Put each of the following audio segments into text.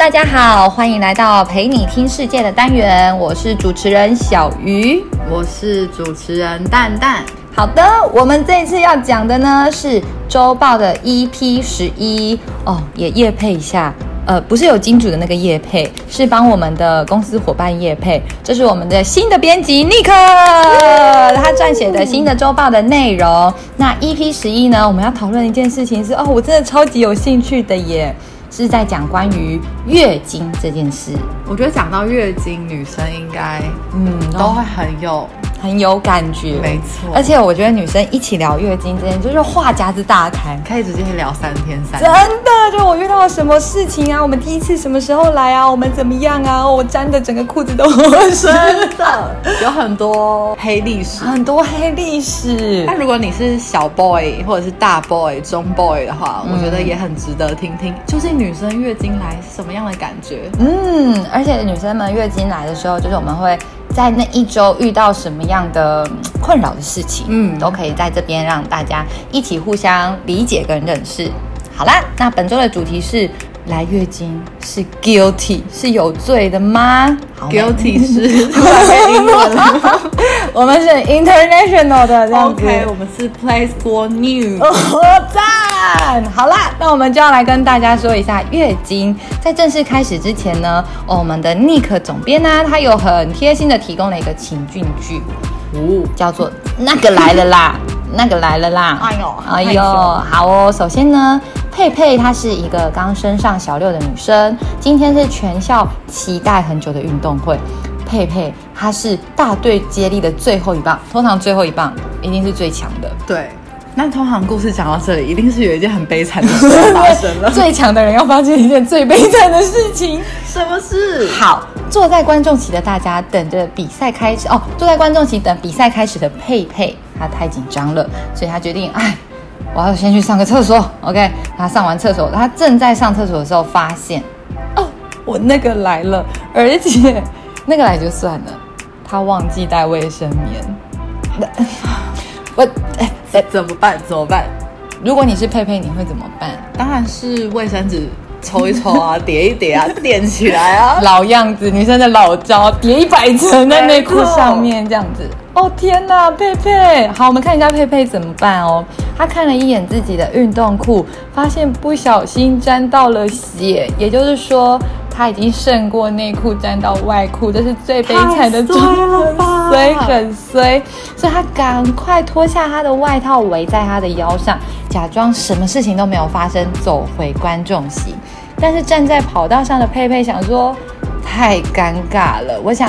大家好，欢迎来到陪你听世界的单元，我是主持人小鱼，我是主持人蛋蛋。好的，我们这一次要讲的呢是周报的 EP 十一哦，也夜配一下，呃，不是有金主的那个业配，是帮我们的公司伙伴叶配，这是我们的新的编辑 Nick，他撰写的新的周报的内容。那 EP 十一呢，我们要讨论一件事情是哦，我真的超级有兴趣的耶。是在讲关于月经这件事。我觉得讲到月经，女生应该嗯都会很有。很有感觉，没错。而且我觉得女生一起聊月经这件，就是话匣子大开，可以直接聊三天三夜。真的，就我遇到了什么事情啊？我们第一次什么时候来啊？我们怎么样啊？我粘的整个裤子都是的，有很多黑历史，很多黑历史。那如果你是小 boy 或者是大 boy、中 boy 的话，嗯、我觉得也很值得听听，究竟女生月经来是什么样的感觉？嗯，而且女生们月经来的时候，就是我们会。在那一周遇到什么样的困扰的事情，嗯，都可以在这边让大家一起互相理解跟认识。好啦，那本周的主题是来月经是 guilty 是有罪的吗？guilty 是英文 我们是 international 的这样子，OK，我们是 place for new。赞。好啦，那我们就要来跟大家说一下月经。在正式开始之前呢，哦、我们的 Nick 总编呢、啊，他有很贴心的提供了一个情境剧，哦，叫做那个来了啦，那个来了啦。哎呦，哎呦，好哦。首先呢，佩佩她是一个刚升上小六的女生，今天是全校期待很久的运动会。佩佩她是大队接力的最后一棒，通常最后一棒一定是最强的。对。那通常故事讲到这里，一定是有一件很悲惨的事发生了。最强的人要发生一件最悲惨的事情，什么事？好，坐在观众席的大家等着比赛开始哦。坐在观众席等比赛开始的佩佩，他太紧张了，所以他决定，哎，我要先去上个厕所。OK，他上完厕所，他正在上厕所的时候，发现，哦，我那个来了，而且 那个来就算了，他忘记带卫生棉。我哎。哎，怎么办？怎么办？如果你是佩佩，你会怎么办？当然是卫生纸抽一抽啊，叠一叠啊，垫起来啊，老样子，女生的老招，叠一百层在内裤上面这样子。哦天哪，佩佩！好，我们看一下佩佩怎么办哦。她看了一眼自己的运动裤，发现不小心沾到了血，也就是说。他已经胜过内裤沾到外裤，这是最悲惨的状况，衰很衰，所以他赶快脱下他的外套围在他的腰上，假装什么事情都没有发生，走回观众席。但是站在跑道上的佩佩想说，太尴尬了。我想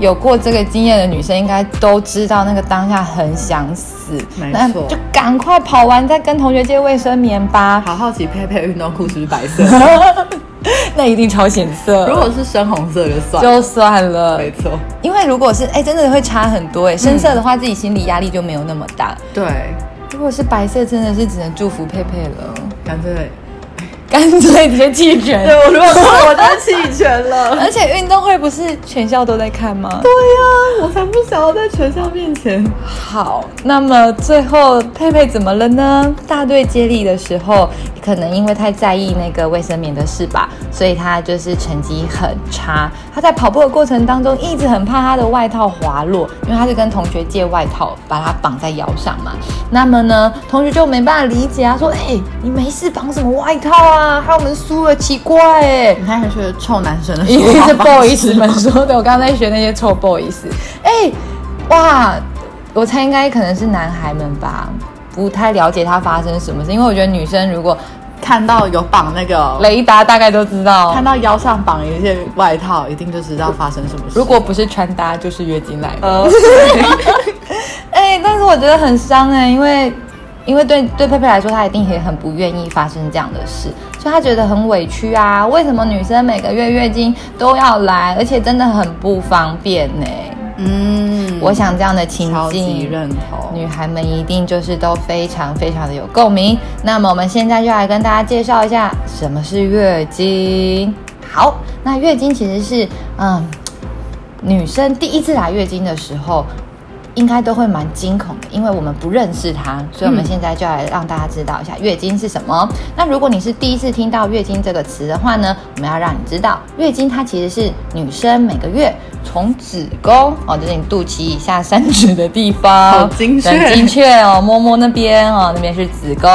有过这个经验的女生应该都知道，那个当下很想死，没错，就赶快跑完再跟同学借卫生棉吧。好好奇佩佩的运动裤是不是白色？那一定超显色。如果是深红色就算就算了，没错。因为如果是哎，真的会差很多哎。深色的话，自己心理压力就没有那么大。对，如果是白色，真的是只能祝福佩佩了。干脆。干脆直接弃权，对，我如果说我就弃权了。而且运动会不是全校都在看吗？对呀、啊，我才不想要在全校面前。好，那么最后佩佩怎么了呢？大队接力的时候，可能因为太在意那个卫生棉的事吧，所以他就是成绩很差。他在跑步的过程当中，一直很怕他的外套滑落，因为他是跟同学借外套，把他绑在腰上嘛。那么呢，同学就没办法理解啊，说：“哎、欸，你没事绑什么外套啊？”啊！害我们输了，奇怪 哎！你还很学臭男生的，因为是 boys 们说的。我刚刚在学那些臭 boys。哎，哇！我猜应该可能是男孩们吧，不太了解他发生什么事。因为我觉得女生如果看到有绑那个雷达，大概都知道。看到腰上绑一些外套，一定就知道发生什么事。如果不是穿搭，就是月经来的。哎，但是我觉得很伤哎，因为。因为对对佩佩来说，她一定也很不愿意发生这样的事，所以她觉得很委屈啊。为什么女生每个月月经都要来，而且真的很不方便呢？嗯，我想这样的情境，认同，女孩们一定就是都非常非常的有共鸣。那么我们现在就来跟大家介绍一下什么是月经。好，那月经其实是嗯，女生第一次来月经的时候。应该都会蛮惊恐的，因为我们不认识它，所以我们现在就来让大家知道一下月经是什么。嗯、那如果你是第一次听到月经这个词的话呢，我们要让你知道，月经它其实是女生每个月从子宫哦，就是你肚脐以下三指的地方，好精确，很精确哦，摸摸那边哦，那边是子宫。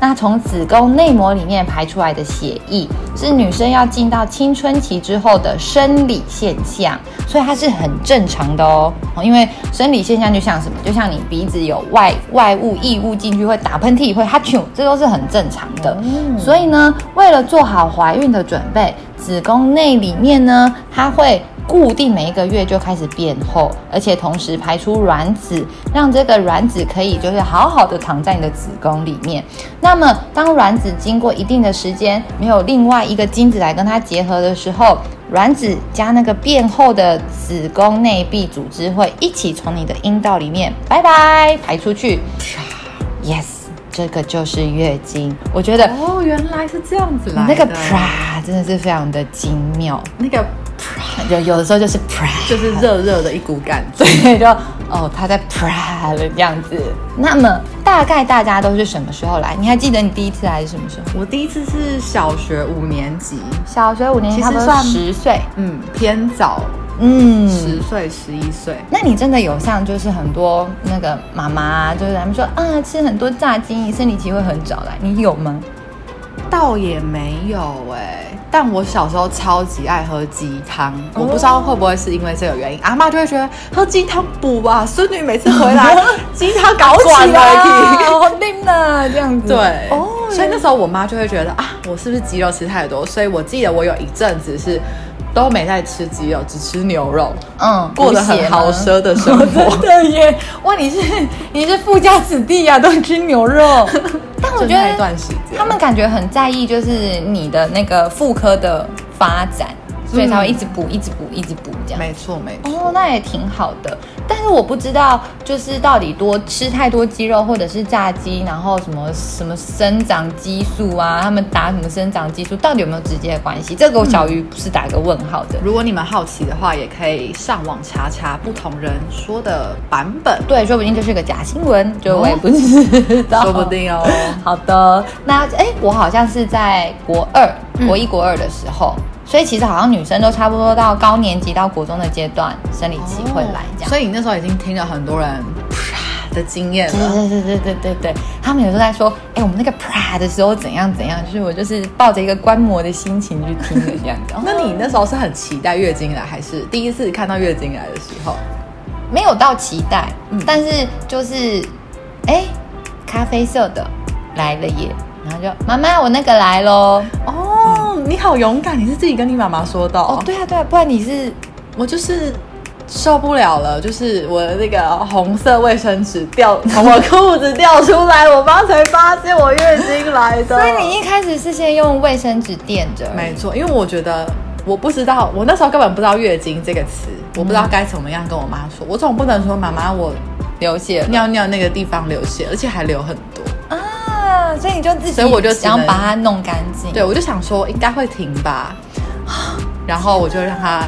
那从子宫内膜里面排出来的血液，是女生要进到青春期之后的生理现象，所以它是很正常的哦。因为生理现象就像什么？就像你鼻子有外外物异物进去，会打喷嚏，会哈啾，这都是很正常的。嗯、所以呢，为了做好怀孕的准备，子宫内里面呢，它会固定每一个月就开始变厚，而且同时排出卵子，让这个卵子可以就是好好的躺在你的子宫里面。那么，当卵子经过一定的时间，没有另外一个精子来跟它结合的时候，卵子加那个变厚的子宫内壁组织会一起从你的阴道里面拜拜排出去。Yes，这个就是月经。我觉得哦，原来是这样子来的。那个啪真的是非常的精妙。那个。有有的时候就是啪，就是热热的一股感觉，所以就哦，他在啪的这样子。那么大概大家都是什么时候来？你还记得你第一次来是什么时候？我第一次是小学五年级，小学五年级，差不多十岁，嗯，偏早，嗯，十岁十一岁。那你真的有像就是很多那个妈妈，就是他们说啊，吃很多炸鸡，生理期会很早来，你有吗？倒也没有哎、欸。但我小时候超级爱喝鸡汤，我不知道会不会是因为这个原因，阿妈就会觉得喝鸡汤补吧。孙女每次回来，鸡汤搞起来，好嫩呐，这样子。对，哦，所以那时候我妈就会觉得啊，我是不是鸡肉吃太多？所以我记得我有一阵子是都没在吃鸡肉，只吃牛肉，嗯，过得很豪奢的生活。对耶，哇，你是你是富家子弟呀，都吃牛肉。但我觉得他们感觉很在意，就是你的那个妇科的发展。所以才会一直补，一直补，一直补这样。没错，没错。哦，那也挺好的。但是我不知道，就是到底多吃太多鸡肉，或者是炸鸡，然后什么什么生长激素啊，他们打什么生长激素，到底有没有直接的关系？这个我小鱼是打一个问号的。如果你们好奇的话，也可以上网查查不同人说的版本。对，说不定就是个假新闻，就我也不知道。说不定哦。好的，那哎，我好像是在国二、国一、国二的时候。所以其实好像女生都差不多到高年级到国中的阶段，生理期会来这样。哦，所以你那时候已经听了很多人啪的经验了。对对对对对对对，他们有时候在说，哎，我们那个啪的时候怎样怎样，就是我就是抱着一个观摩的心情去听的这样子。那你那时候是很期待月经来，还是第一次看到月经来的时候？没有到期待，嗯，但是就是，哎，咖啡色的来了耶，然后就妈妈，我那个来喽。哦。你好勇敢，你是自己跟你妈妈说的哦？对啊，对啊，不然你是我就是受不了了，就是我的那个红色卫生纸掉从我裤子掉出来，我妈才发现我月经来的。所以你一开始是先用卫生纸垫着？没错，因为我觉得我不知道，我那时候根本不知道月经这个词，我不知道该怎么样跟我妈说，我总不能说妈妈我流血，尿尿那个地方流血，而且还流很多。所以你就自己，所以我就想把它弄干净。对，我就想说应该会停吧，然后我就让它。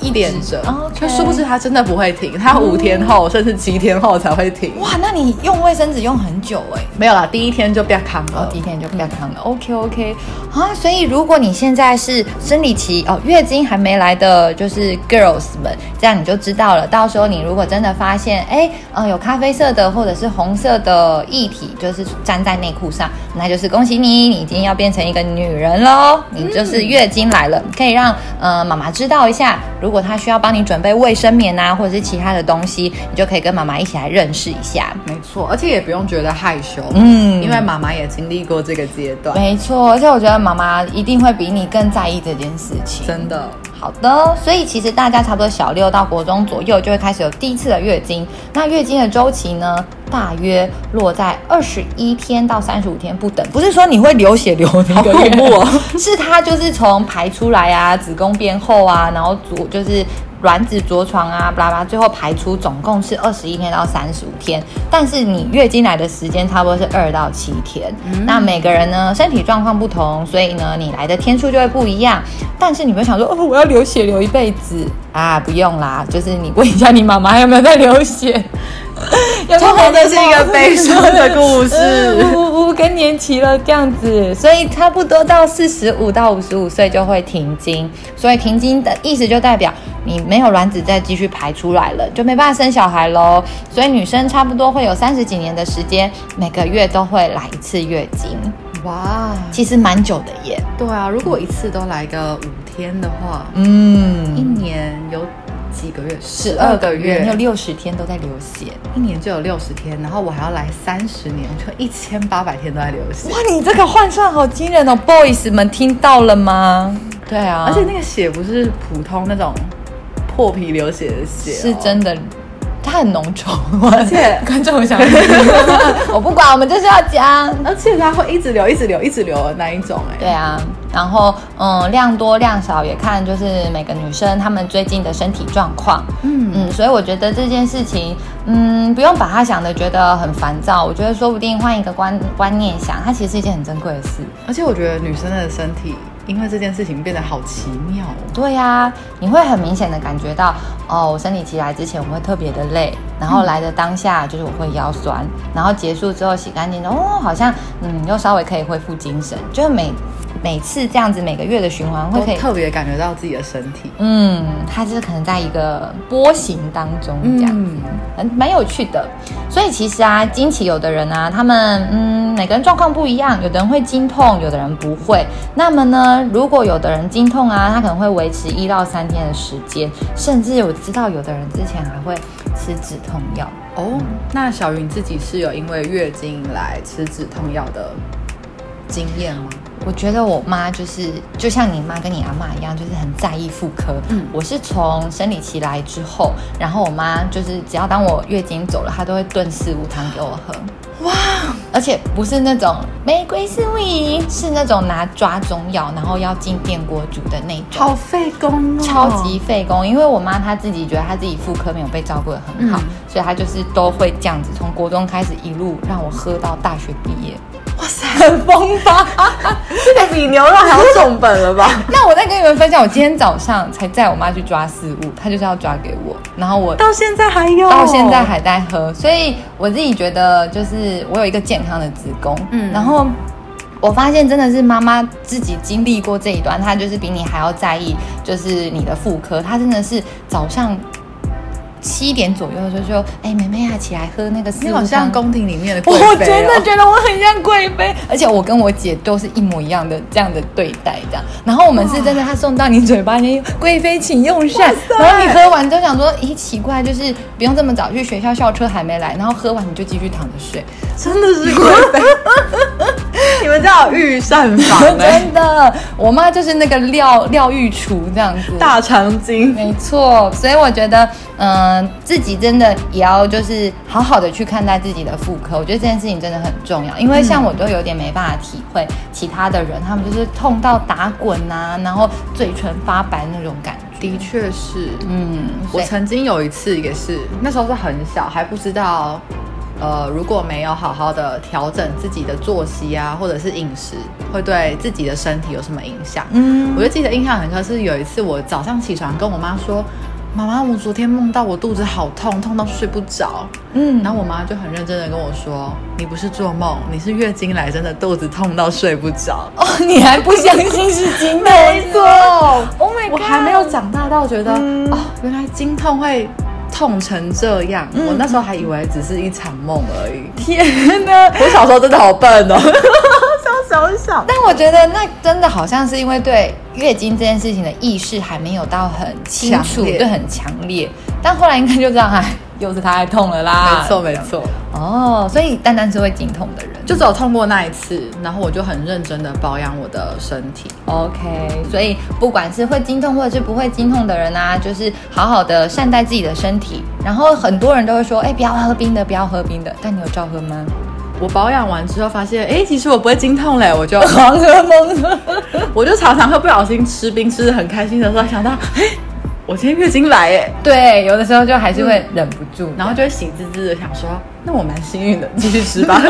一连着，就殊不知它真的不会停，它五天后甚至七天后才会停。哇，那你用卫生纸用很久哎？没有啦，第一天就不要扛了，第一天就不要扛了。OK OK，啊，所以如果你现在是生理期哦，月经还没来的就是 girls 们，这样你就知道了。到时候你如果真的发现哎，呃，有咖啡色的或者是红色的液体，就是粘在内裤上，那就是恭喜你，你已经要变成一个女人喽，你就是月经来了，可以让呃妈妈知道一下。如果他需要帮你准备卫生棉啊，或者是其他的东西，你就可以跟妈妈一起来认识一下。没错，而且也不用觉得害羞，嗯，因为妈妈也经历过这个阶段。没错，而且我觉得妈妈一定会比你更在意这件事情。真的。好的，所以其实大家差不多小六到国中左右就会开始有第一次的月经。那月经的周期呢，大约落在二十一天到三十五天不等。不是说你会流血流那个 月，是它就是从排出来啊，子宫变厚啊，然后左就是卵子着床啊，巴拉巴拉，最后排出总共是二十一天到三十五天，但是你月经来的时间差不多是二到七天。嗯、那每个人呢，身体状况不同，所以呢，你来的天数就会不一样。但是你们想说，哦，我要流血流一辈子啊？不用啦，就是你问一下你妈妈还有没有在流血。有没有？这是一个悲伤的故事，五五更年期了这样子，所以差不多到四十五到五十五岁就会停经。所以停经的意思就代表你没有卵子再继续排出来了，就没办法生小孩喽。所以女生差不多会有三十几年的时间，每个月都会来一次月经。哇，其实蛮久的耶。对啊，如果一次都来个五天的话，嗯，一年有。几个月？十二个月，你有六十天都在流血，一年就有六十天，然后我还要来三十年，就一千八百天都在流血。哇，你这个换算好惊人哦，boys 们听到了吗？对啊，而且那个血不是普通那种破皮流血的血，是真的。它很浓稠，而且 观众想听，我不管，我们就是要讲，而且它会一直流，一直流，一直流的那一种，哎，对啊，然后嗯，量多量少也看就是每个女生她们最近的身体状况，嗯。嗯，所以我觉得这件事情，嗯，不用把它想的觉得很烦躁，我觉得说不定换一个观观念想，它其实是一件很珍贵的事，而且我觉得女生的身体。因为这件事情变得好奇妙哦。对呀、你会很明显的感觉到，哦，我生理期来之前我会特别的累，然后来的当下就是我会腰酸，然后结束之后洗干净，哦，好像嗯又稍微可以恢复精神，就每。每次这样子每个月的循环会可以特别感觉到自己的身体，嗯，它就是可能在一个波形当中这样子，很蛮、嗯、有趣的。所以其实啊，经期有的人啊，他们嗯每个人状况不一样，有的人会经痛，有的人不会。那么呢，如果有的人经痛啊，他可能会维持一到三天的时间，甚至我知道有的人之前还会吃止痛药哦。那小云自己是有因为月经来吃止痛药的经验吗？我觉得我妈就是，就像你妈跟你阿妈一样，就是很在意妇科。嗯，我是从生理期来之后，然后我妈就是只要当我月经走了，她都会炖四物汤给我喝。哇，而且不是那种玫瑰四物饮，是那种拿抓中药，然后要进电锅煮的那种。好费工哦，超级费工。因为我妈她自己觉得她自己妇科没有被照顾的很好，嗯，所以她就是都会这样子，从国中开始一路让我喝到大学毕业。哇塞，很疯吧？这个比牛肉还要重本了吧？那我再跟你们分享，我今天早上才载我妈去抓四物，她就是要抓给我，然后我到现在还有，到现在还在喝，所以我自己觉得就是我有一个健康的子宫，嗯，然后我发现真的是妈妈自己经历过这一段，她就是比你还要在意，就是你的妇科，她真的是早上。七点左右就说：“哎，妹妹啊，起来喝那个四物汤。”你好像宫廷里面的 贵妃哦。我真的觉得我很像贵妃，而且我跟我姐都是一模一样的这样的对待，这样。然后我们是真的，他送到你嘴巴里，贵妃请用膳。然后你喝完就想说：“咦，奇怪，就是不用这么早去学校，校车还没来。”然后喝完你就继续躺着睡，真的是贵妃。你们家有御膳房？真的，我妈就是那个料料御厨这样子，大长今。没错，所以我觉得，嗯。嗯，自己真的也要就是好好的去看待自己的妇科，我觉得这件事情真的很重要。因为像我都有点没办法体会其他的人，他们就是痛到打滚啊，然后嘴唇发白那种感觉。的确是，嗯，我曾经有一次也是，那时候是很小，还不知道，呃，如果没有好好的调整自己的作息啊，或者是饮食，会对自己的身体有什么影响？嗯，我就记得印象很深，是有一次我早上起床跟我妈说。妈妈，我昨天梦到我肚子好痛，痛到睡不着。嗯，然后我妈就很认真的跟我说：“你不是做梦，你是月经来，真的肚子痛到睡不着。”哦，你还不相信是经痛？没错，Oh my God，我还没有长大到觉得、嗯、哦，原来经痛会痛成这样。嗯、我那时候还以为只是一场梦而已。天哪，我小时候真的好笨哦。小小，但我觉得那真的好像是因为对月经这件事情的意识还没有到很清楚，烈对，很强烈。但后来应该就这样，哎，又是太痛了啦。没错，没错。哦，所以单单是会经痛的人，就只有痛过那一次，然后我就很认真的保养我的身体。OK，所以不管是会经痛或者是不会经痛的人啊，就是好好的善待自己的身体。然后很多人都会说，哎，不要喝冰的，不要喝冰的。但你有照喝吗？我保养完之后发现，哎，其实我不会经痛嘞，我就狂喝猛喝，我就常常会不小心吃冰，吃的很开心的时候，想到，哎，我今天月经来哎。对，有的时候就还是会忍不住，嗯、然后就会喜滋滋的想说，那我蛮幸运的，继续吃吧。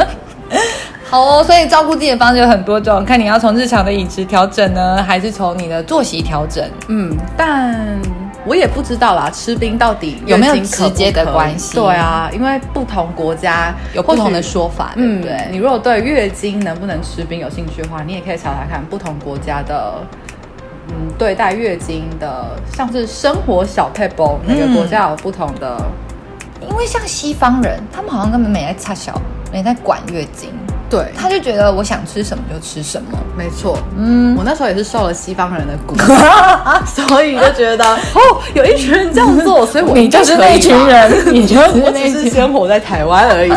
好哦，所以照顾自己的方式有很多种，看你要从日常的饮食调整呢，还是从你的作息调整。嗯，但我也不知道啦，吃冰到底有没有直接的关系？对啊，因为不同国家有不同的说法，对不对？嗯，你如果对月经能不能吃冰有兴趣的话，你也可以查查看不同国家的，嗯，对待月经的，像是生活小撇步，每个国家有不同的。因为像西方人，他们好像根本没在插小，没在管月经。对，他就觉得我想吃什么就吃什么，没错。嗯，我那时候也是受了西方人的鼓，所以就觉得哦，有一群人这样做，所以我 你就是那群人，你就是那群人，我只是生活在台湾而已。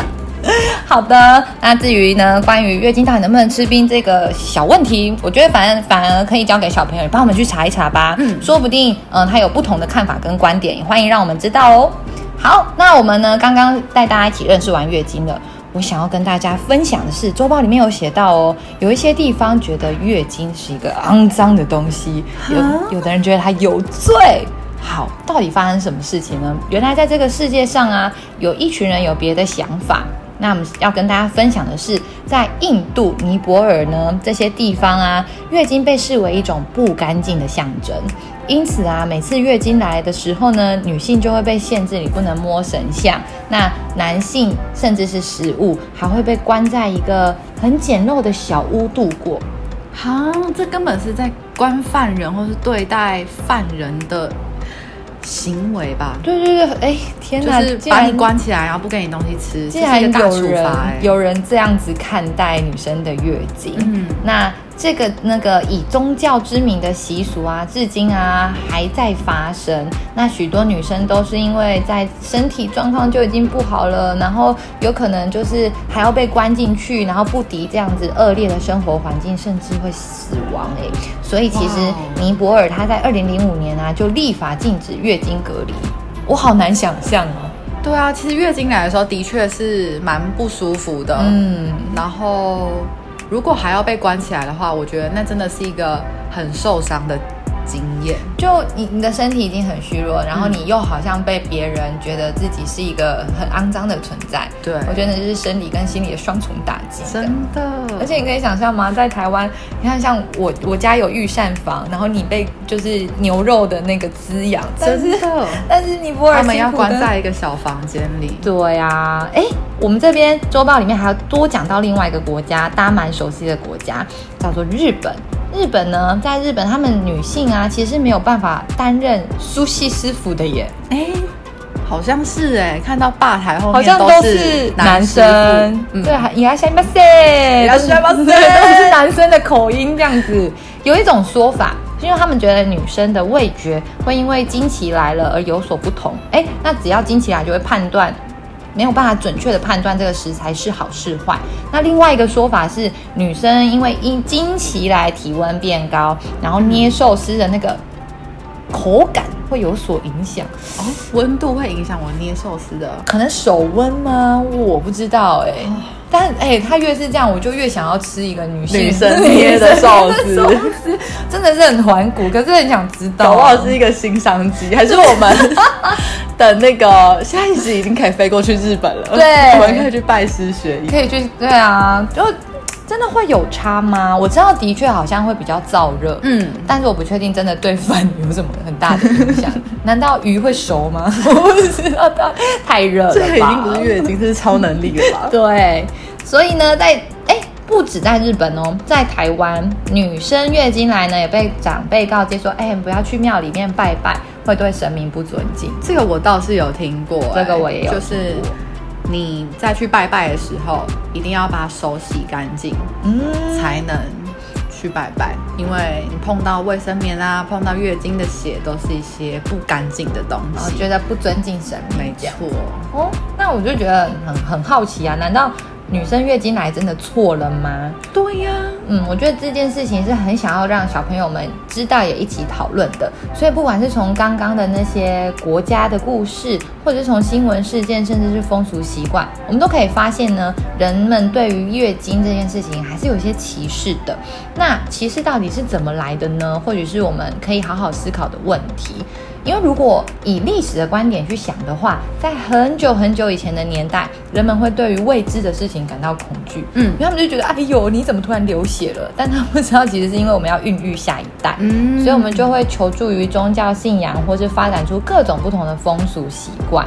好的，那至于呢，关于月经到底能不能吃冰这个小问题，我觉得反而反而可以交给小朋友，帮我们去查一查吧。嗯，说不定嗯、呃，他有不同的看法跟观点，也欢迎让我们知道哦。好，那我们呢，刚刚带大家一起认识完月经了。我想要跟大家分享的是，周报里面有写到哦，有一些地方觉得月经是一个肮脏的东西，有有的人觉得它有罪。好，到底发生什么事情呢？原来在这个世界上啊，有一群人有别的想法。那我们要跟大家分享的是，在印度、尼泊尔呢，这些地方啊，月经被视为一种不干净的象征。因此啊，每次月经来的时候呢，女性就会被限制，你不能摸神像。那男性甚至是食物，还会被关在一个很简陋的小屋度过。哈，这根本是在关犯人，或是对待犯人的行为吧？对对对，哎，天哪，就是把你关起来，然后不给你东西吃，竟然有人有人这样子看待女生的月经。嗯，那。这个那个以宗教之名的习俗啊，至今啊还在发生。那许多女生都是因为在身体状况就已经不好了，然后有可能就是还要被关进去，然后不敌这样子恶劣的生活环境，甚至会死亡诶。所以其实尼泊尔它在二零零五年啊就立法禁止月经隔离。我好难想象哦。对啊，其实月经来的时候的确是蛮不舒服的。嗯，然后。如果还要被关起来的话，我觉得那真的是一个很受伤的经验。就你你的身体已经很虚弱，然后你又好像被别人觉得自己是一个很肮脏的存在。对，我觉得那就是生理跟心理的双重打击。真的，而且你可以想象吗？在台湾，你看像我我家有御膳房，然后你被就是牛肉的那个滋养，真的。但是你不会，他们要关在一个小房间里。对呀、啊，哎。我们这边周报里面还要多讲到另外一个国家，大家蛮熟悉的国家，叫做日本。日本呢，在日本，他们女性啊，其实是没有办法担任 sushi 师傅的耶。哎，好像是哎，看到吧台后面好像都是男生。嗯、对，いらっしゃいませ，いらっしゃいませ，都是男生的口音这样子。有一种说法，是因为他们觉得女生的味觉会因为经期来了而有所不同。哎，那只要经期来，就会判断。 没有办法准确的判断这个食材是好是坏。那另外一个说法是，女生因为因经期来体温变高，然后捏寿司的那个口感会有所影响。哦，温度会影响我捏寿司的，可能手温吗？我不知道哎、欸。哦、但哎、欸，他越是这样，我就越想要吃一个女性女生捏的寿司，寿司真的是很环骨，可是很想知道，搞不好是一个新商机，还是我们？等那个下一集已经可以飞过去日本了，对，我们可以去拜师学艺，可以去，对啊，就真的会有差吗？我知道的确好像会比较燥热，嗯，但是我不确定真的对饭有什么很大的影响。难道鱼会熟吗？我不知道，太热了，这个已经不是月经，这是超能力了吧？对，所以呢，在哎，不止在日本哦，在台湾，女生月经来呢，也被长辈告诫说，哎，不要去庙里面拜拜。会对神明不尊敬，这个我倒是有听过、欸。这个我也有，就是你再去拜拜的时候，一定要把手洗干净，嗯，才能去拜拜。因为你碰到卫生棉啊，碰到月经的血，都是一些不干净的东西，我觉得不尊敬神明。没错。哦，那我就觉得很很好奇啊，难道？女生月经来真的错了吗？对呀，嗯，我觉得这件事情是很想要让小朋友们知道，也一起讨论的。所以不管是从刚刚的那些国家的故事，或者是从新闻事件，甚至是风俗习惯，我们都可以发现呢，人们对于月经这件事情还是有一些歧视的。那歧视到底是怎么来的呢？或许是我们可以好好思考的问题。因为如果以历史的观点去想的话，在很久很久以前的年代，人们会对于未知的事情感到恐惧，嗯，因为他们就觉得，哎呦，你怎么突然流血了？但他不知道，其实是因为我们要孕育下一代，嗯，所以我们就会求助于宗教信仰，或是发展出各种不同的风俗习惯。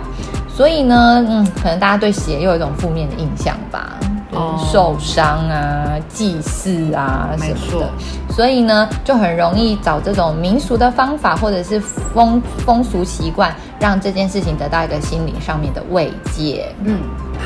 所以呢，嗯，可能大家对血又有一种负面的印象吧。受伤啊，祭祀啊什么的，所以呢，就很容易找这种民俗的方法，或者是风风俗习惯，让这件事情得到一个心灵上面的慰藉。嗯，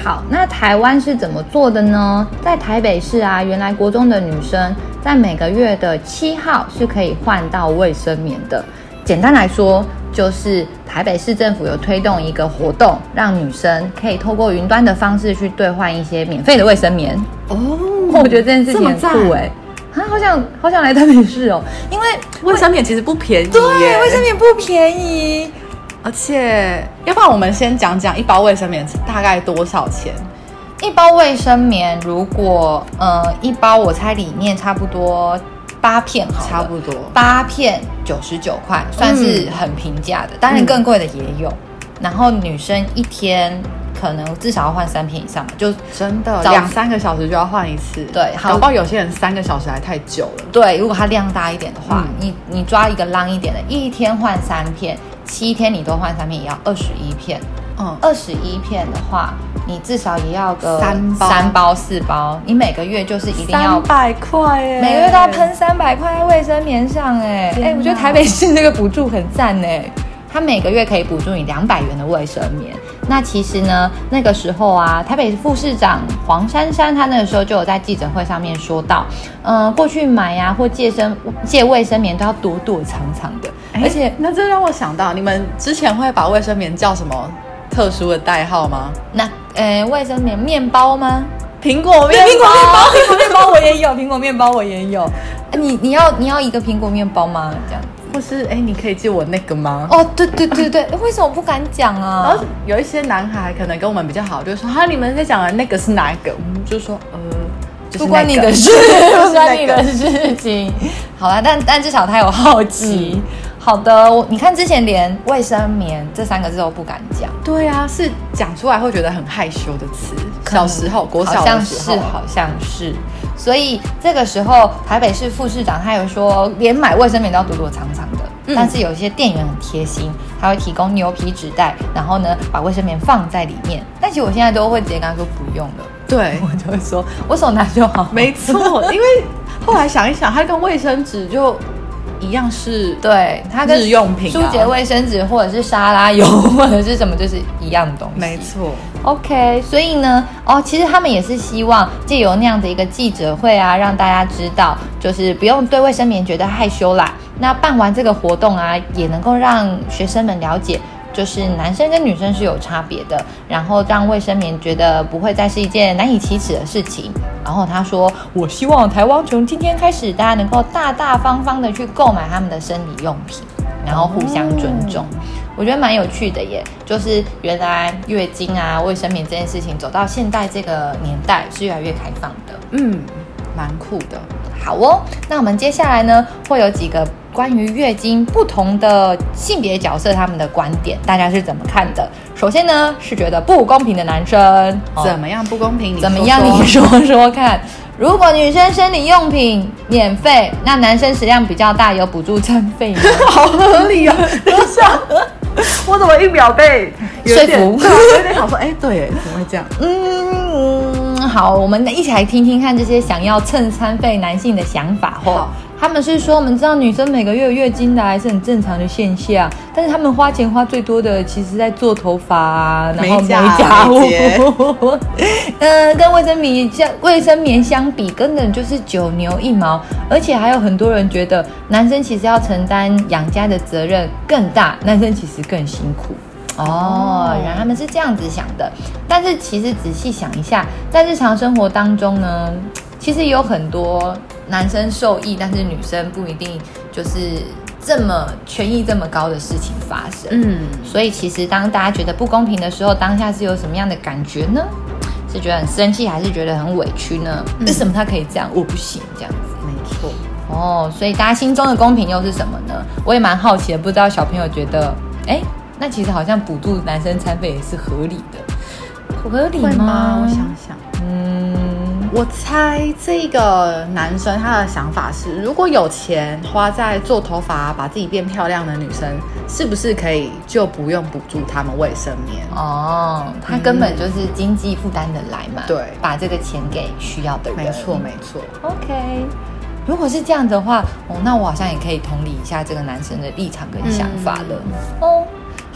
好，那台湾是怎么做的呢？在台北市啊，原来国中的女生在每个月的七号是可以换到卫生棉的。简单来说，就是台北市政府有推动一个活动，让女生可以透过云端的方式去兑换一些免费的卫生棉。哦，我觉得这件事情很酷哎，啊，好想好想来台北市哦，因为 卫生棉其实不便宜。对，卫生棉不便宜，而且，要不然我们先讲讲一包卫生棉大概多少钱？一包卫生棉，如果呃一包，我猜里面差不多。八片好，差不多八片九十九块，算是很平价的。当然更贵的也有。然后女生一天可能至少要换三片以上，就真的两三个小时就要换一次。对，搞不好有些人三个小时还太久了。对，如果它量大一点的话，你你抓一个浪一点的，一天换三片，七天你都换三片也要二十一片。嗯，二十一片的话，你至少也要个三包。三包四包，你每个月就是一定要三百块哎，每个月都要喷三百块在卫生棉上哎哎，我觉得台北市那个补助很赞哎，他每个月可以补助你两百元的卫生棉。那其实呢，那个时候啊，台北副市长黄珊珊她那个时候就有在记者会上面说到，嗯、呃，过去买呀、啊、或借生借卫生棉都要躲躲藏藏的，而且那这让我想到，你们之前会把卫生棉叫什么？特殊的代号吗？那呃，卫生棉面包吗？苹果面包，苹果面包，苹果面包我也有，苹果面包我也有。你你要你要一个苹果面包吗？这样子，或是哎，你可以借我那个吗？哦，对对对对，为什么不敢讲啊？然后有一些男孩可能跟我们比较好，就说哈，你们在讲的那个是哪一个？我们就说呃，不关你的事，不关你的 事情。好了，但但至少他有好奇。好的，你看之前连卫生棉这三个字都不敢讲。对啊，是讲出来会觉得很害羞的词。小时候，国小的时候，好像是，好像是。所以这个时候，台北市副市长他有说，连买卫生棉都要躲躲藏藏的。嗯、但是有一些店员很贴心，他会提供牛皮纸袋，然后呢，把卫生棉放在里面。但其实我现在都会直接跟他说不用了。对，我就会说，我手拿就好。没错，因为后来想一想，它跟卫生纸就。一样是对，它跟日用品、舒洁卫生纸或者是沙拉油或者是什么，就是一样的东西。没错，OK。所以呢，哦，其实他们也是希望借由那样的一个记者会啊，让大家知道，就是不用对卫生棉觉得害羞啦。那办完这个活动啊，也能够让学生们了解。就是男生跟女生是有差别的，然后让卫生棉觉得不会再是一件难以启齿的事情。然后他说：“我希望台湾从今天开始，大家能够大大方方的去购买他们的生理用品，然后互相尊重。哦”我觉得蛮有趣的耶。就是原来月经啊、卫生棉这件事情，走到现在这个年代是越来越开放的。嗯，蛮酷的。好哦，那我们接下来呢，会有几个。关于月经不同的性别角色，他们的观点，大家是怎么看的？首先呢，是觉得不公平的男生，怎么样不公平？怎么样？你说说看。如果女生生理用品免费，那男生食量比较大，有补助餐费吗？好合理啊！等一下，我怎么一秒被说服？有点想说，哎，对，怎么会这样？嗯，好，我们一起来听听看这些想要蹭餐费男性的想法。哦。他们是说，我们知道女生每个月有月经来是很正常的现象，但是他们花钱花最多的，其实在做头发啊，然后美甲护，嗯、呃，跟卫生棉相卫生棉相比，根本就是九牛一毛。而且还有很多人觉得，男生其实要承担养家的责任更大，男生其实更辛苦。哦，原来他们是这样子想的。但是其实仔细想一下，在日常生活当中呢，其实有很多。男生受益，但是女生不一定就是这么权益这么高的事情发生。嗯，所以其实当大家觉得不公平的时候，当下是有什么样的感觉呢？是觉得很生气，还是觉得很委屈呢？为什么他可以这样，我不行这样子？没错。哦，所以大家心中的公平又是什么呢？我也蛮好奇的，不知道小朋友觉得哎，那其实好像补助男生餐费也是合理的，合理吗？吗？我想想，嗯。我猜这个男生他的想法是，如果有钱花在做头发、把自己变漂亮的女生，是不是可以就不用补助他们卫生棉？哦，他根本就是经济负担的来嘛。对，把这个钱给需要的人。没错，没错。OK，如果是这样的话，哦，那我好像也可以同理一下这个男生的立场跟想法了。嗯、哦。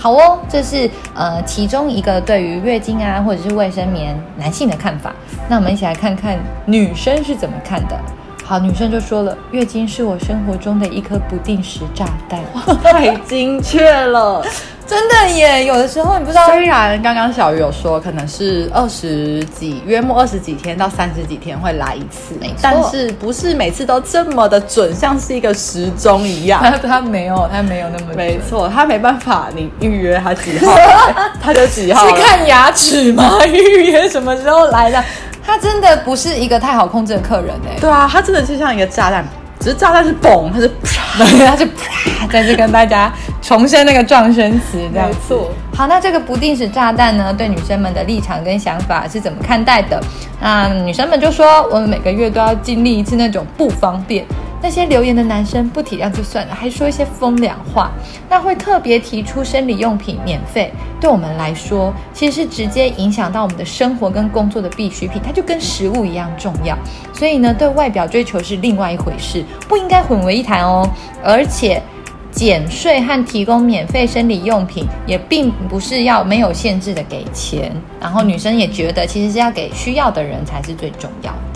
好哦，这是呃其中一个对于月经啊或者是卫生棉男性的看法。那我们一起来看看女生是怎么看的。好，女生就说了，月经是我生活中的一颗不定时炸弹。太精确了。真的耶，有的时候你不知道。虽然刚刚小鱼有说，可能是二十几，约莫二十几天到三十几天会来一次，但是不是每次都这么的准，像是一个时钟一样。他 他没有，他没有那么。没错，他没办法，你预约他几号，他就几号。是看牙齿吗？预约什么时候来的？他真的不是一个太好控制的客人哎。对啊，他真的就像一个炸弹。只是炸弹是嘣，他是啪，它就啪，再次跟大家重申那个撞声词，这样。没错。好，那这个不定时炸弹呢，对女生们的立场跟想法是怎么看待的？那女生们就说，我们每个月都要经历一次那种不方便。那些留言的男生不体谅就算了，还说一些风凉话，那会特别提出生理用品免费，对我们来说其实是直接影响到我们的生活跟工作的必需品，它就跟食物一样重要。所以呢，对外表追求是另外一回事，不应该混为一谈哦。而且减税和提供免费生理用品也并不是要没有限制的给钱，然后女生也觉得其实是要给需要的人才是最重要的。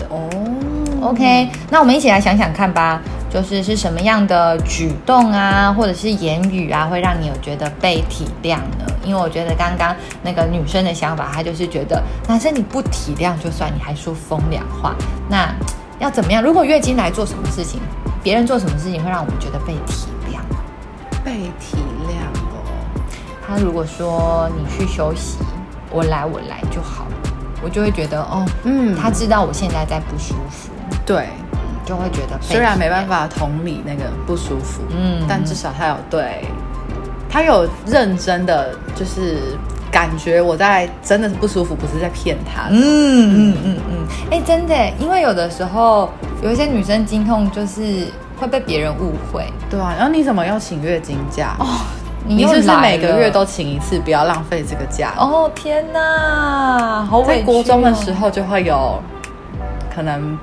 OK，那我们一起来想想看吧，就是是什么样的举动啊，或者是言语啊，会让你有觉得被体谅呢？因为我觉得刚刚那个女生的想法，她就是觉得男生你不体谅就算，你还说风凉话，那要怎么样？如果月经来做什么事情，别人做什么事情会让我们觉得被体谅？被体谅哦，他如果说你去休息，我来我来就好了，我就会觉得哦，嗯，他知道我现在在不舒服。对，就会觉得虽然没办法同理那个不舒服，嗯，但至少他有对，他有认真的，就是感觉我在真的是不舒服，不是在骗他。嗯嗯嗯嗯，哎、嗯，真的，因为有的时候有一些女生经痛，就是会被别人误会，对啊。然后你怎么要请月经假？哦，你是不是每个月都请一次，不要浪费这个假？哦天哪，好委屈哦，在国中的时候就会有可能。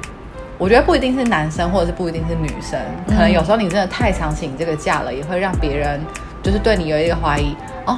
我觉得不一定是男生，或者是不一定是女生，可能有时候你真的太常请这个假了，也会让别人就是对你有一个怀疑哦，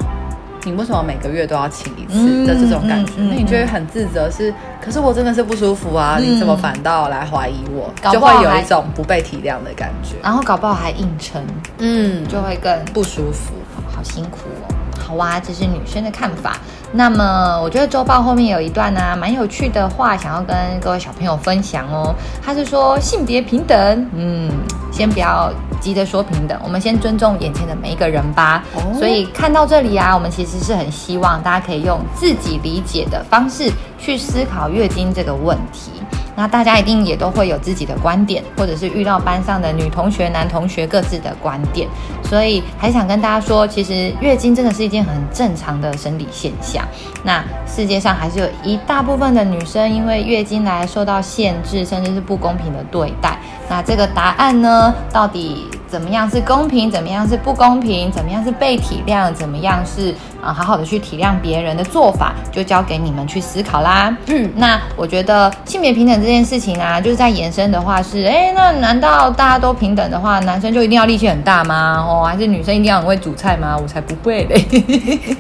你为什么每个月都要请一次的这种感觉？嗯嗯嗯、那你就会很自责是，是可是我真的是不舒服啊，嗯、你怎么反倒来怀疑我？就会有一种不被体谅的感觉，然后搞不好还硬撑，嗯，就会更不舒服，好辛苦哦。好哇，这是女生的看法。那么，我觉得周报后面有一段呢、啊，蛮有趣的话，想要跟各位小朋友分享哦。他是说性别平等，嗯，先不要急着说平等，我们先尊重眼前的每一个人吧。哦、所以看到这里啊，我们其实是很希望大家可以用自己理解的方式去思考月经这个问题。那大家一定也都会有自己的观点，或者是遇到班上的女同学、男同学各自的观点，所以还想跟大家说，其实月经真的是一件很正常的生理现象。那世界上还是有一大部分的女生因为月经来受到限制，甚至是不公平的对待。那这个答案呢，到底怎么样是公平？怎么样是不公平？怎么样是被体谅？怎么样是啊、好好的去体谅别人的做法？就交给你们去思考啦。嗯，那我觉得性别平等这件事情啊，就是在延伸的话是，哎，那难道大家都平等的话，男生就一定要力气很大吗？哦，还是女生一定要很会煮菜吗？我才不会嘞！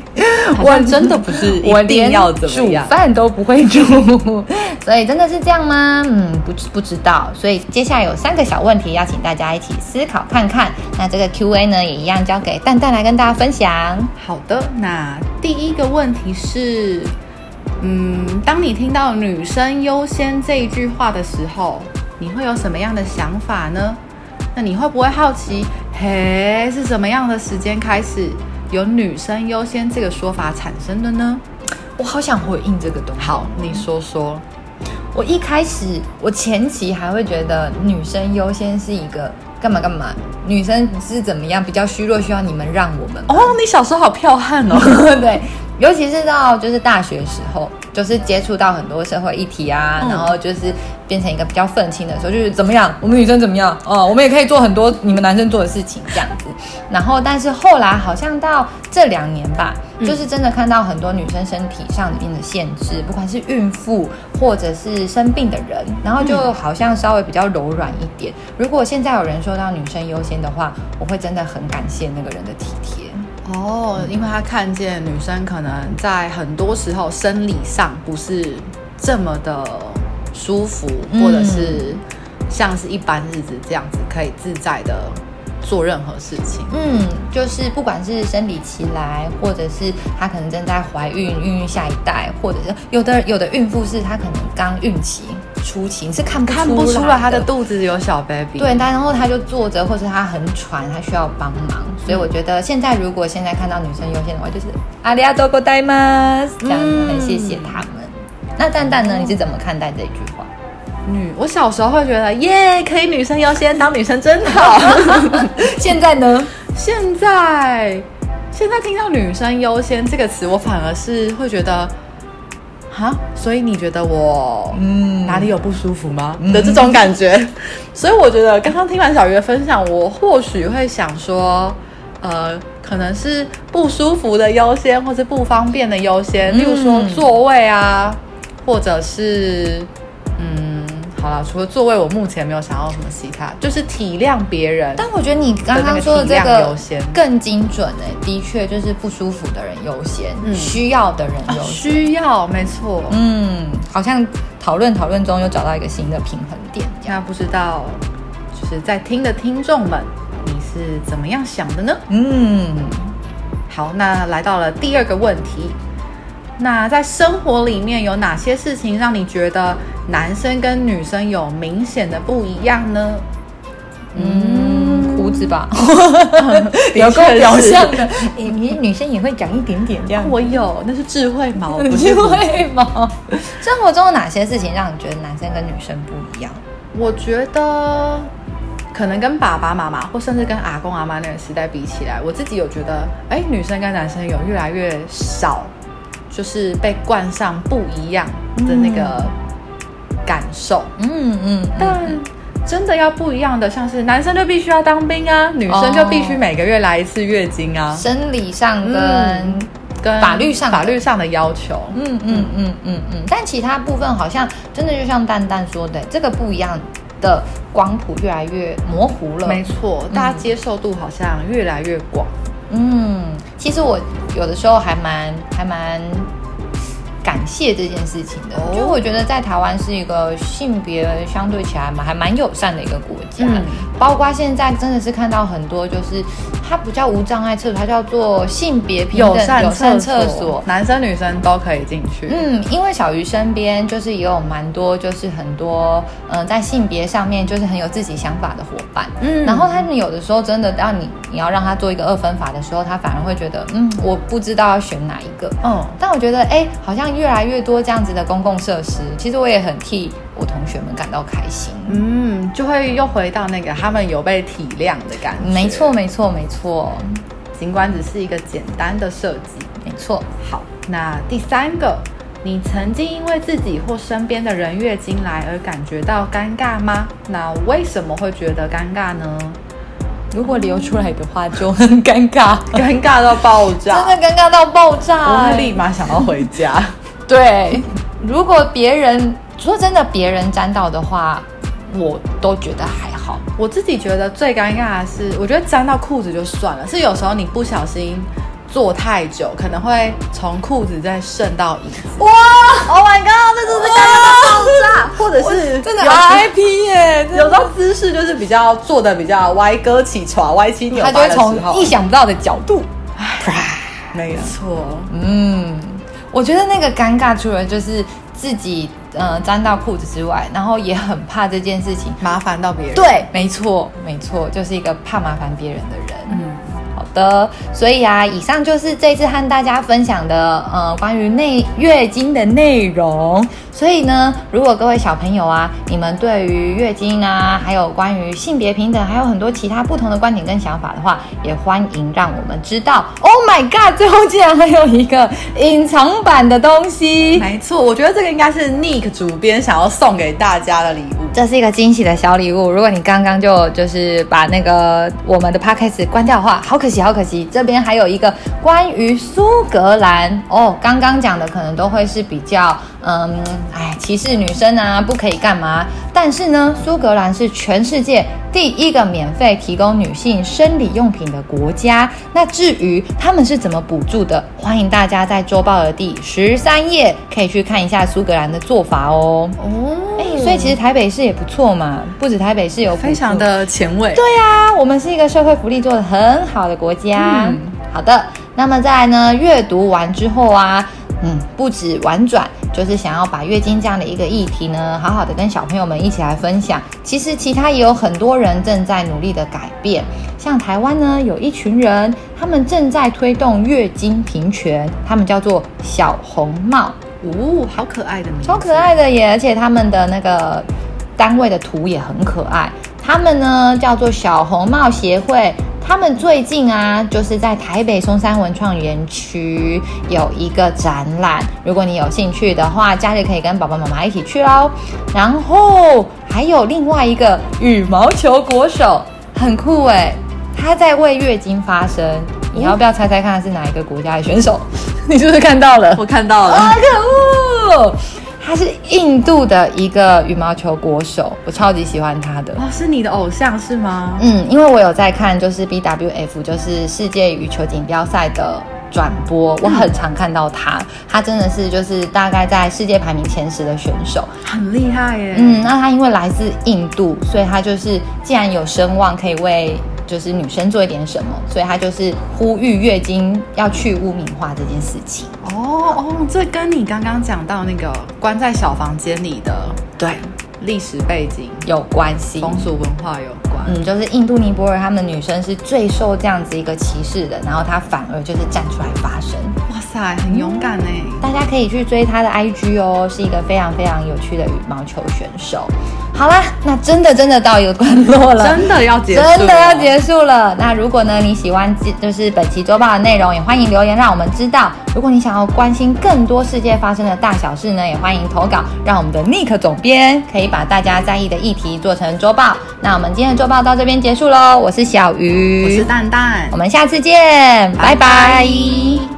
我真的不是一定要怎么样，我连煮饭都不会煮，所以真的是这样吗？嗯，不不知道。所以接下来有三个小问题，要请大家一起思考看看。那这个 Q&A 呢，也一样交给蛋蛋来跟大家分享。好的，那第一个问题是，嗯，当你听到“女生优先”这一句话的时候，你会有什么样的想法呢？那你会不会好奇，嘿，是什么样的时间开始有“女生优先”这个说法产生的呢？我好想回应这个东西。好，你说说。我一开始，我前期还会觉得“女生优先”是一个干嘛干嘛，女生是怎么样比较虚弱，需要你们让我们。哦，你小时候好彪悍哦，对，尤其是到就是大学时候。就是接触到很多社会议题啊，嗯、然后就是变成一个比较愤青的时候，就是怎么样，我们女生怎么样？哦，我们也可以做很多你们男生做的事情这样子。然后，但是后来好像到这两年吧，嗯、就是真的看到很多女生身体上里面的限制，不管是孕妇或者是生病的人，然后就好像稍微比较柔软一点。如果现在有人说到女生优先的话，我会真的很感谢那个人的体贴。哦，因为他看见女生可能在很多时候生理上不是这么的舒服，嗯、或者是像是一般日子这样子可以自在的做任何事情。嗯，就是不管是生理期来，或者是她可能正在怀孕，孕育下一代，或者是有的有的孕妇是她可能刚孕期。出勤是看不出来，看不出来他的肚子有小 baby。对，但然后他就坐着，或是他很喘，他需要帮忙。所以我觉得现在如果现在看到女生优先的话，就是ありがとうございます，这样子很谢谢他们。嗯、那蛋蛋呢？你是怎么看待这句话？女，我小时候会觉得耶，可以女生优先，当女生真好。现在呢？现在现在听到女生优先这个词，我反而是会觉得。 哈，所以你觉得我嗯哪里有不舒服吗？的这种感觉，嗯、所以我觉得刚刚听完小鱼的分享，我或许会想说，呃，可能是不舒服的优先，或是不方便的优先，例如说座位啊，或者是嗯。好了，除了座位，我目前没有想要什么其他，就是体谅别人。但我觉得你刚刚说的这个更精准哎、欸，的确就是不舒服的人优先，嗯、需要的人优先、啊。需要，没错。嗯，好像讨论讨论中又找到一个新的平衡点。那不知道就是在听的听众们，你是怎么样想的呢？嗯，好，那来到了第二个问题。那在生活里面有哪些事情让你觉得男生跟女生有明显的不一样呢？嗯，胡子吧，有够表象的。你女生也会讲一点点这样。我有，那是智慧毛，不是智慧毛。生活中有哪些事情让你觉得男生跟女生不一样？我觉得可能跟爸爸妈妈，或甚至跟阿公阿妈那个时代比起来，我自己有觉得，哎，女生跟男生有越来越少。就是被冠上不一样的那个感受，嗯嗯，嗯，但真的要不一样的，像是男生就必须要当兵啊，女生就必须每个月来一次月经啊，生理上跟、嗯、跟法律上法律上的要求，嗯嗯嗯嗯嗯，嗯，但其他部分好像真的就像蛋蛋说的，这个不一样的光谱越来越模糊了，没错，大家接受度好像越来越广。嗯，嗯其实我有的时候还蛮还蛮感谢这件事情的，就我觉得在台湾是一个性别相对起来嘛还蛮友善的一个国家，嗯、包括现在真的是看到很多就是它不叫无障碍厕所，它叫做性别平等友善厕所，所。男生女生都可以进去。嗯，因为小鱼身边就是也有蛮多就是很多嗯、呃、在性别上面就是很有自己想法的伙伴，嗯，然后他们有的时候真的让你你要让他做一个二分法的时候，他反而会觉得嗯我不知道要选哪一个，嗯，但我觉得哎好像。越来越多这样子的公共设施，其实我也很替我同学们感到开心。嗯，就会又回到那个他们有被体谅的感觉。没错，没错，没错。尽管只是一个简单的设计，没错。好，那第三个，你曾经因为自己或身边的人月经来而感觉到尴尬吗？那为什么会觉得尴尬呢？如果流出来的话就很尴尬，尴尬到爆炸，真的尴尬到爆炸，我会立马想要回家。对，如果别人说真的，别人沾到的话，我都觉得还好。我自己觉得最尴尬的是，我觉得沾到裤子就算了，是有时候你不小心坐太久，可能会从裤子再渗到椅子。哇！Oh my god！这就是尴尬到爆炸，或者是真的有 IP 耶！有时候姿势就是比较坐的比较歪，哥起床歪七扭八的时候，他就会从意想不到的角度，啪，没错，嗯。我觉得那个尴尬，除了就是自己呃沾到裤子之外，然后也很怕这件事情麻烦到别人。对，没错，没错，就是一个怕麻烦别人的人。嗯，好的。所以啊，以上就是这次和大家分享的呃关于内月经的内容。所以呢，如果各位小朋友啊，你们对于月经啊，还有关于性别平等，还有很多其他不同的观点跟想法的话，也欢迎让我们知道。Oh my god！最后竟然还有一个隐藏版的东西。没错，我觉得这个应该是 Nick 主编想要送给大家的礼物。这是一个惊喜的小礼物。如果你刚刚就就是把那个我们的 podcast 关掉的话，好可惜，好可惜。这边还有一个关于苏格兰哦，刚刚讲的可能都会是比较。嗯，哎，歧视女生啊，不可以干嘛？但是呢，苏格兰是全世界第一个免费提供女性生理用品的国家。那至于他们是怎么补助的，欢迎大家在周报的第十三页可以去看一下苏格兰的做法哦。哦，所以其实台北市也不错嘛，不止台北市有非常的前卫。对呀、啊，我们是一个社会福利做得很好的国家。嗯、好的，那么再来呢，阅读完之后啊。嗯，不止婉转，就是想要把月经这样的一个议题呢，好好的跟小朋友们一起来分享。其实其他也有很多人正在努力的改变，像台湾呢，有一群人，他们正在推动月经平权，他们叫做小红帽，哦，好可爱的名字，超可爱的耶！而且他们的那个单位的图也很可爱，他们呢叫做小红帽协会。他们最近啊，就是在台北松山文创园区有一个展览，如果你有兴趣的话，假日可以跟爸爸妈妈一起去喽。然后还有另外一个羽毛球国手，很酷诶，他在为月经发声。你要不要猜猜看是哪一个国家的选手？你是不是看到了？我看到了。啊，可恶！他是印度的一个羽毛球国手，我超级喜欢他的。哦，是你的偶像是吗？嗯，因为我有在看，就是 BWF，就是世界羽球锦标赛的转播，我很常看到他。嗯、他真的是就是大概在世界排名前十的选手，很厉害耶。嗯，那他因为来自印度，所以他就是既然有声望，可以为。就是女生做一点什么，所以他就是呼吁月经要去污名化这件事情。哦哦，这跟你刚刚讲到那个关在小房间里的对历史背景有关系，风俗文化有关。嗯，就是印度尼泊尔他们的女生是最受这样子一个歧视的，然后她反而就是站出来发声。哇塞，很勇敢呢！大家可以去追他的 IG 哦，是一个非常非常有趣的羽毛球选手。好啦，那真的真的到一个段落了，真的要结束，真的要结束了。那如果呢你喜欢就是本期周报的内容，也欢迎留言让我们知道。如果你想要关心更多世界发生的大小事呢，也欢迎投稿，让我们的 Nick 总编可以把大家在意的议题做成周报。那我们今天的周报到这边结束喽，我是小鱼，我是蛋蛋，我们下次见，拜拜。拜拜。